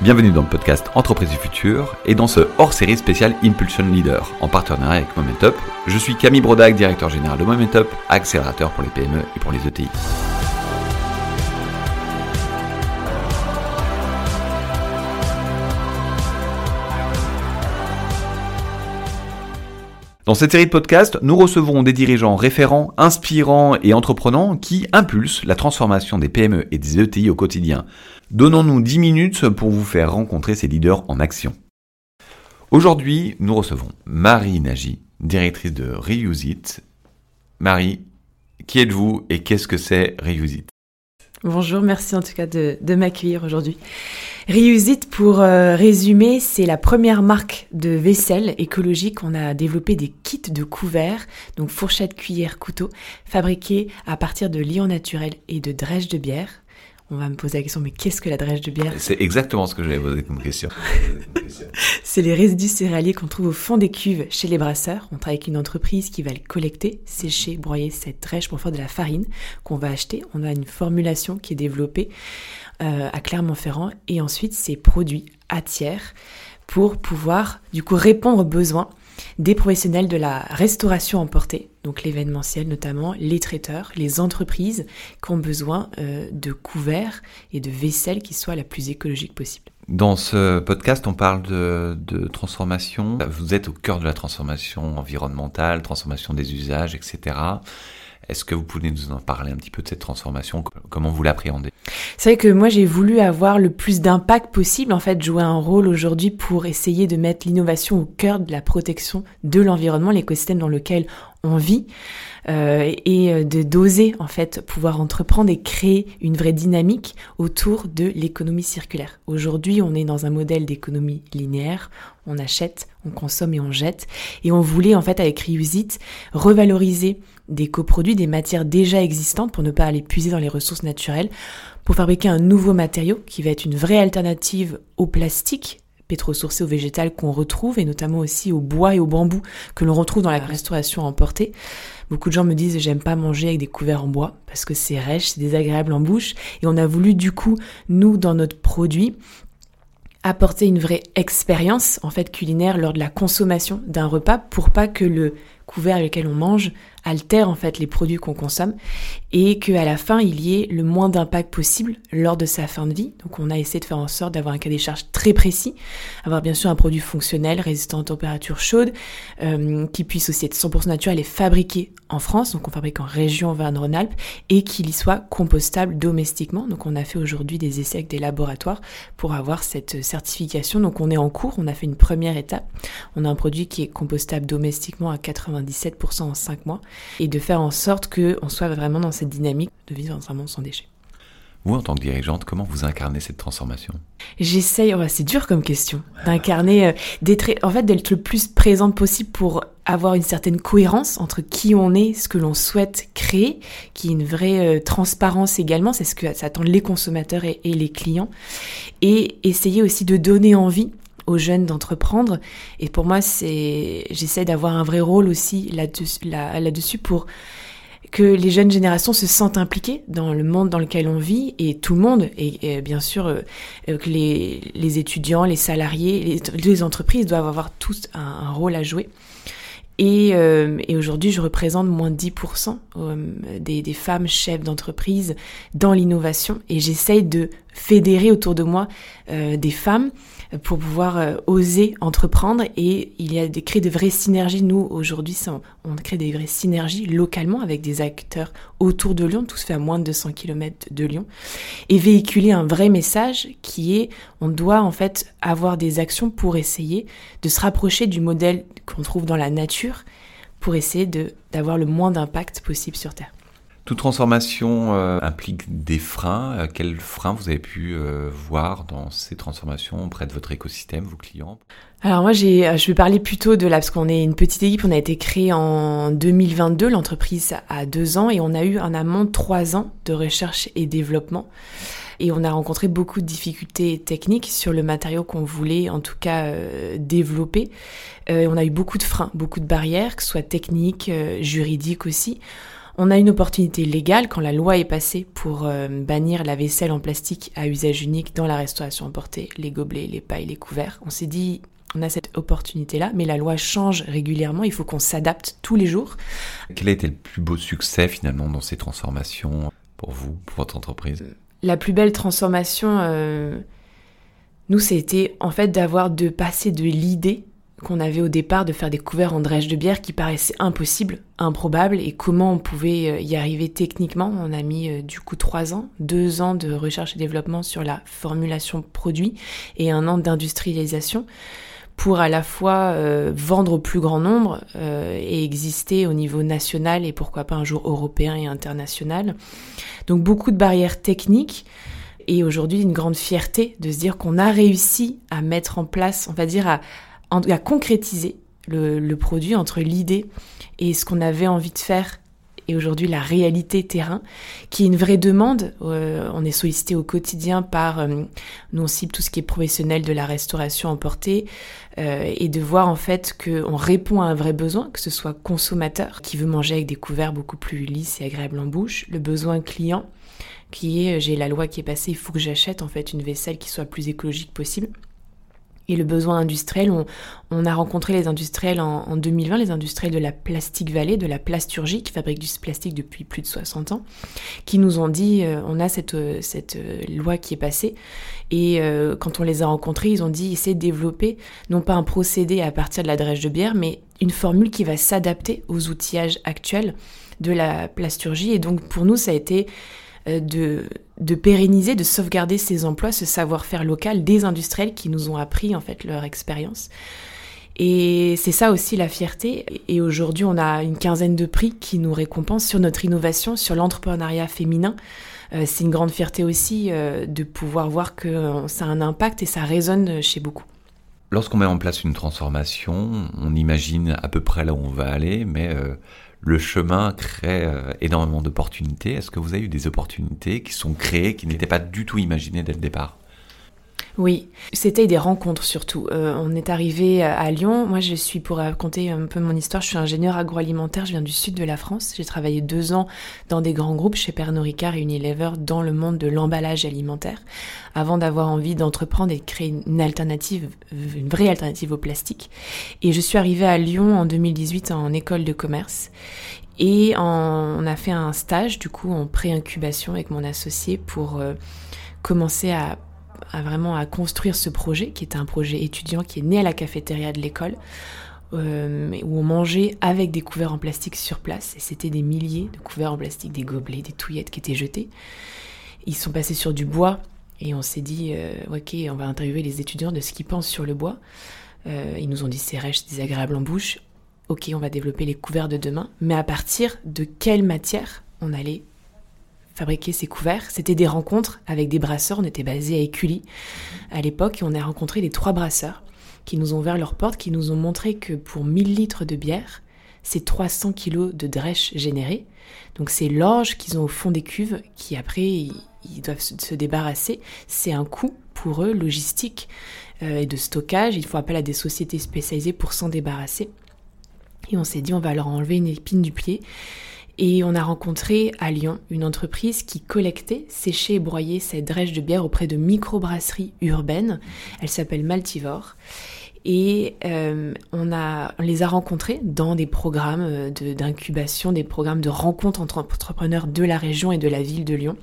Bienvenue dans le podcast Entreprise du futur et dans ce hors-série spécial Impulsion Leader en partenariat avec Momentup. Je suis Camille Brodac, directeur général de Momentup, accélérateur pour les PME et pour les ETI. Dans cette série de podcasts, nous recevrons des dirigeants référents, inspirants et entreprenants qui impulsent la transformation des PME et des ETI au quotidien. Donnons-nous 10 minutes pour vous faire rencontrer ces leaders en action. Aujourd'hui, nous recevons Marie Nagy, directrice de Reuse It. Marie, qui êtes-vous et qu'est-ce que c'est Reuse It? Bonjour, merci en tout cas de, m'accueillir aujourd'hui. Reuse It, pour euh, résumer, c'est la première marque de vaisselle écologique. On a développé des kits de couverts, donc fourchettes, cuillères, couteaux, fabriqués à partir de liant naturel et de drèche de bière. On va me poser la question, mais qu'est-ce que la drèche de bière? C'est exactement ce que j'avais posé comme question. C'est les résidus céréaliers qu'on trouve au fond des cuves chez les brasseurs. On travaille avec une entreprise qui va les collecter, sécher, broyer cette drèche pour faire de la farine qu'on va acheter. On a une formulation qui est développée euh, à Clermont-Ferrand et ensuite c'est produit à tiers pour pouvoir du coup répondre aux besoins des professionnels de la restauration emportée, donc l'événementiel notamment, les traiteurs, les entreprises qui ont besoin euh, de couverts et de vaisselle qui soit la plus écologique possible. Dans ce podcast, on parle de, de transformation. Vous êtes au cœur de la transformation environnementale, transformation des usages, etc. Est-ce que vous pouvez nous en parler un petit peu de cette transformation? Comment vous l'appréhendez? C'est vrai que moi j'ai voulu avoir le plus d'impact possible, en fait jouer un rôle aujourd'hui pour essayer de mettre l'innovation au cœur de la protection de l'environnement, l'écosystème dans lequel on vit, euh, et de d'oser en fait pouvoir entreprendre et créer une vraie dynamique autour de l'économie circulaire. Aujourd'hui on est dans un modèle d'économie linéaire, on achète, on consomme et on jette, et on voulait en fait avec Reuse It revaloriser des coproduits, des matières déjà existantes pour ne pas aller puiser dans les ressources naturelles, pour fabriquer un nouveau matériau qui va être une vraie alternative au plastique pétrosourcé ou végétal qu'on retrouve et notamment aussi au bois et au bambou que l'on retrouve dans la restauration emportée. Beaucoup de gens me disent j'aime pas manger avec des couverts en bois parce que c'est rêche, c'est désagréable en bouche et on a voulu du coup nous dans notre produit apporter une vraie expérience en fait culinaire lors de la consommation d'un repas pour pas que le couvert avec lequel on mange altère en fait les produits qu'on consomme et que à la fin il y ait le moins d'impact possible lors de sa fin de vie. Donc on a essayé de faire en sorte d'avoir un cas des charges très précis, avoir bien sûr un produit fonctionnel, résistant aux températures chaudes, euh, qui puisse aussi être 100% naturel et fabriqué en France, donc on fabrique en région Auvergne-Rhône-Alpes et qu'il y soit compostable domestiquement. Donc on a fait aujourd'hui des essais avec des laboratoires pour avoir cette certification. Donc on est en cours, on a fait une première étape. On a un produit qui est compostable domestiquement à 97% en 5 mois et de faire en sorte qu'on soit vraiment dans cette dynamique de vivre dans un monde sans déchets. Vous, en tant que dirigeante, comment vous incarnez cette transformation? J'essaye, oh, c'est dur comme question, d'incarner, euh, d'être, en fait, d'être le plus présente possible pour avoir une certaine cohérence entre qui on est, ce que l'on souhaite créer, qui est une vraie euh, transparence également, c'est ce que s'attendent les consommateurs et, et les clients, et essayer aussi de donner envie aux jeunes d'entreprendre. Et pour moi, c'est, j'essaie d'avoir un vrai rôle aussi là-dessus, là, là-dessus pour que les jeunes générations se sentent impliquées dans le monde dans lequel on vit et tout le monde et, bien sûr euh, que les, les, étudiants, les salariés, les, entreprises doivent avoir tous un, rôle à jouer. Et, euh, et aujourd'hui, je représente moins de 10% euh, des, des, femmes chefs d'entreprise dans l'innovation et j'essaye de fédérer autour de moi euh, des femmes pour pouvoir euh, oser entreprendre et il y a des créer de vraies synergies. Nous, aujourd'hui, on crée des vraies synergies localement avec des acteurs autour de Lyon, tout se fait à moins de 200 km de Lyon, et véhiculer un vrai message qui est on doit en fait avoir des actions pour essayer de se rapprocher du modèle qu'on trouve dans la nature pour essayer de d'avoir le moins d'impact possible sur Terre. Toute transformation euh, implique des freins. Euh, quels freins vous avez pu euh, voir dans ces transformations auprès de votre écosystème, vos clients? Alors moi, je vais parler plutôt de là, parce qu'on est une petite équipe, on a été créé en 2022, l'entreprise a deux ans, et on a eu un amont trois ans de recherche et développement. Et on a rencontré beaucoup de difficultés techniques sur le matériau qu'on voulait en tout cas développer. On a eu beaucoup de freins, beaucoup de barrières, que ce soit techniques, juridiques aussi On a une opportunité légale quand la loi est passée pour euh, bannir la vaisselle en plastique à usage unique dans la restauration emportée, les gobelets, les pailles, les couverts. On s'est dit, on a cette opportunité-là, mais la loi change régulièrement, il faut qu'on s'adapte tous les jours. Quel a été le plus beau succès finalement dans ces transformations pour vous, pour votre entreprise? La plus belle transformation, euh, nous, c'était en fait d'avoir de passer de l'idée qu'on avait au départ de faire des couverts en drèche de bière qui paraissaient impossibles, improbables, et comment on pouvait euh, y arriver techniquement. On a mis euh, du coup trois ans, deux ans de recherche et développement sur la formulation produit et un an d'industrialisation pour à la fois euh, vendre au plus grand nombre et exister au niveau national et pourquoi pas un jour européen et international. Donc beaucoup de barrières techniques et aujourd'hui une grande fierté de se dire qu'on a réussi à mettre en place, on va dire à, à concrétiser le, produit entre l'idée et ce qu'on avait envie de faire et aujourd'hui la réalité terrain, qui est une vraie demande. Euh, on est sollicité au quotidien par, euh, nous on cible tout ce qui est professionnel de la restauration emportée, euh, et de voir en fait qu'on répond à un vrai besoin, que ce soit consommateur qui veut manger avec des couverts beaucoup plus lisses et agréables en bouche, le besoin client qui est j'ai la loi qui est passée, il faut que j'achète en fait une vaisselle qui soit plus écologique possible et le besoin industriel. On, a rencontré les industriels en, 2020, les industriels de la Plastique Vallée, de la plasturgie, qui fabriquent du plastique depuis plus de 60 ans, qui nous ont dit, euh, on a cette, euh, euh, loi qui est passée, et quand on les a rencontrés, ils ont dit, essayez de développer, non pas un procédé à partir de la drèche de bière, mais une formule qui va s'adapter aux outillages actuels de la plasturgie. Et donc pour nous, ça a été de, de pérenniser, de sauvegarder ces emplois, ce savoir-faire local des industriels qui nous ont appris en fait leur expérience. Et c'est ça aussi la fierté. Et aujourd'hui, on a une quinzaine de prix qui nous récompensent sur notre innovation, sur l'entrepreneuriat féminin. Euh, c'est une grande fierté aussi euh, de pouvoir voir que ça a un impact et ça résonne chez beaucoup. Lorsqu'on met en place une transformation, on imagine à peu près là où on va aller, mais le chemin crée euh, énormément d'opportunités. Est-ce que vous avez eu des opportunités qui sont créées, qui n'étaient pas du tout imaginées dès le départ? Oui, c'était des rencontres surtout. Euh, on est arrivé à Lyon. Moi, je suis pour raconter un peu mon histoire. Je suis ingénieur agroalimentaire. Je viens du sud de la France. J'ai travaillé deux ans dans des grands groupes chez Pernod Ricard et Unilever dans le monde de l'emballage alimentaire, avant d'avoir envie d'entreprendre et de créer une alternative, une vraie alternative au plastique. Et je suis arrivée à Lyon en 2018 en école de commerce. Et on a fait un stage du coup en pré-incubation avec mon associé pour euh, commencer à à vraiment à construire ce projet, qui est un projet étudiant qui est né à la cafétéria de l'école, euh, où on mangeait avec des couverts en plastique sur place, et c'était des milliers de couverts en plastique, des gobelets, des touillettes qui étaient jetés. Ils sont passés sur du bois, et on s'est dit, euh, ok, on va interviewer les étudiants de ce qu'ils pensent sur le bois. Euh, ils nous ont dit c'est rêche, désagréable en bouche. Ok, on va développer les couverts de demain, mais à partir de quelle matière on allait fabriquer ces couverts. C'était des rencontres avec des brasseurs. On était basé à Écully à l'époque et on a rencontré les trois brasseurs qui nous ont ouvert leurs portes, qui nous ont montré que pour 1000 litres de bière, c'est 300 kilos de drèche générés. Donc c'est l'orge qu'ils ont au fond des cuves qui après ils, doivent se débarrasser. C'est un coût pour eux logistique euh, et de stockage. Il faut appel à des sociétés spécialisées pour s'en débarrasser. Et on s'est dit on va leur enlever une épine du pied et on a rencontré à Lyon une entreprise qui collectait, séchait et broyait cette drèche de bière auprès de microbrasseries urbaines. Elle s'appelle Maltivore. Et euh, on, les a rencontrés dans des programmes euh, d'incubation, des programmes de rencontres entre entrepreneurs de la région et de la ville de Lyon.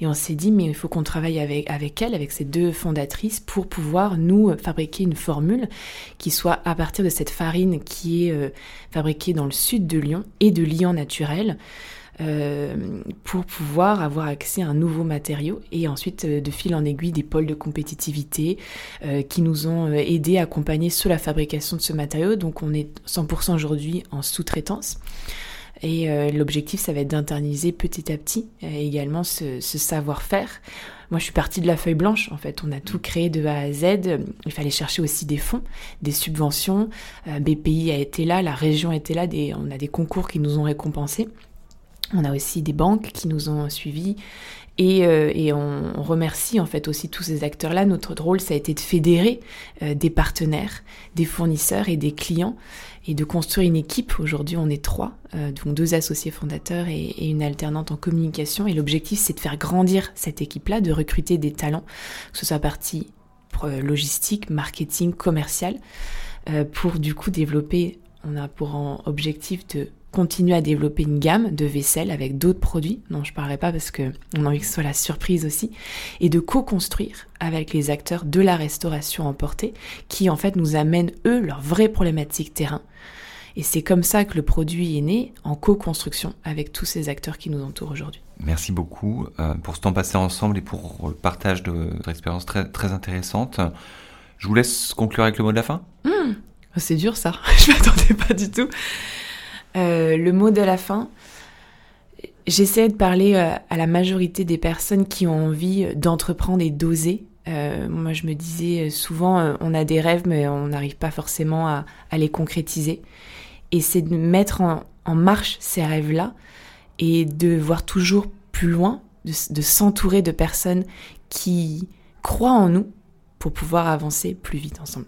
Et on s'est dit, mais il faut qu'on travaille avec, avec elles, avec ces deux fondatrices, pour pouvoir nous fabriquer une formule qui soit à partir de cette farine qui est euh, fabriquée dans le sud de Lyon et de liant naturel. Euh, pour pouvoir avoir accès à un nouveau matériau et ensuite euh, de fil en aiguille des pôles de compétitivité euh, qui nous ont aidé à accompagner sur la fabrication de ce matériau. Donc on est 100% aujourd'hui en sous-traitance. Et l'objectif, ça va être d'interniser petit à petit également ce, savoir-faire. Moi, je suis partie de la feuille blanche, en fait. On a tout créé de A à Z. Il fallait chercher aussi des fonds, des subventions. BPI a été là, la région a été là, des, on a des concours qui nous ont récompensés. On a aussi des banques qui nous ont suivis et, euh, et on, remercie en fait aussi tous ces acteurs-là. Notre rôle, ça a été de fédérer euh, des partenaires, des fournisseurs et des clients et de construire une équipe. Aujourd'hui, on est trois, euh, donc deux associés fondateurs et, et, une alternante en communication. Et l'objectif, c'est de faire grandir cette équipe-là, de recruter des talents, que ce soit partie logistique, marketing, commercial, pour du coup développer. On a pour objectif de continuer à développer une gamme de vaisselle avec d'autres produits dont je parlerai pas parce que on a envie que ce soit la surprise aussi et de co-construire avec les acteurs de la restauration emportée qui en fait nous amènent eux leurs vraies problématiques terrain et c'est comme ça que le produit est né en co-construction avec tous ces acteurs qui nous entourent aujourd'hui. Merci beaucoup euh, pour ce temps passé ensemble et pour le partage de votre expérience très, très intéressante. Je vous laisse conclure avec le mot de la fin. Mmh. C'est dur ça, je m'attendais pas du tout. Euh, le mot de la fin, j'essaie de parler euh, à la majorité des personnes qui ont envie d'entreprendre et d'oser. Euh, moi, je me disais souvent, on a des rêves, mais on n'arrive pas forcément à, les concrétiser. Et c'est de mettre en, marche ces rêves-là et de voir toujours plus loin, de s'entourer de personnes qui croient en nous pour pouvoir avancer plus vite ensemble.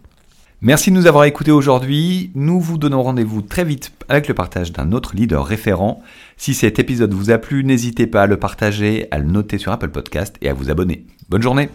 Merci de nous avoir écoutés aujourd'hui. Nous vous donnons rendez-vous très vite avec le partage d'un autre leader référent. Si cet épisode vous a plu, n'hésitez pas à le partager, à le noter sur Apple Podcast et à vous abonner. Bonne journée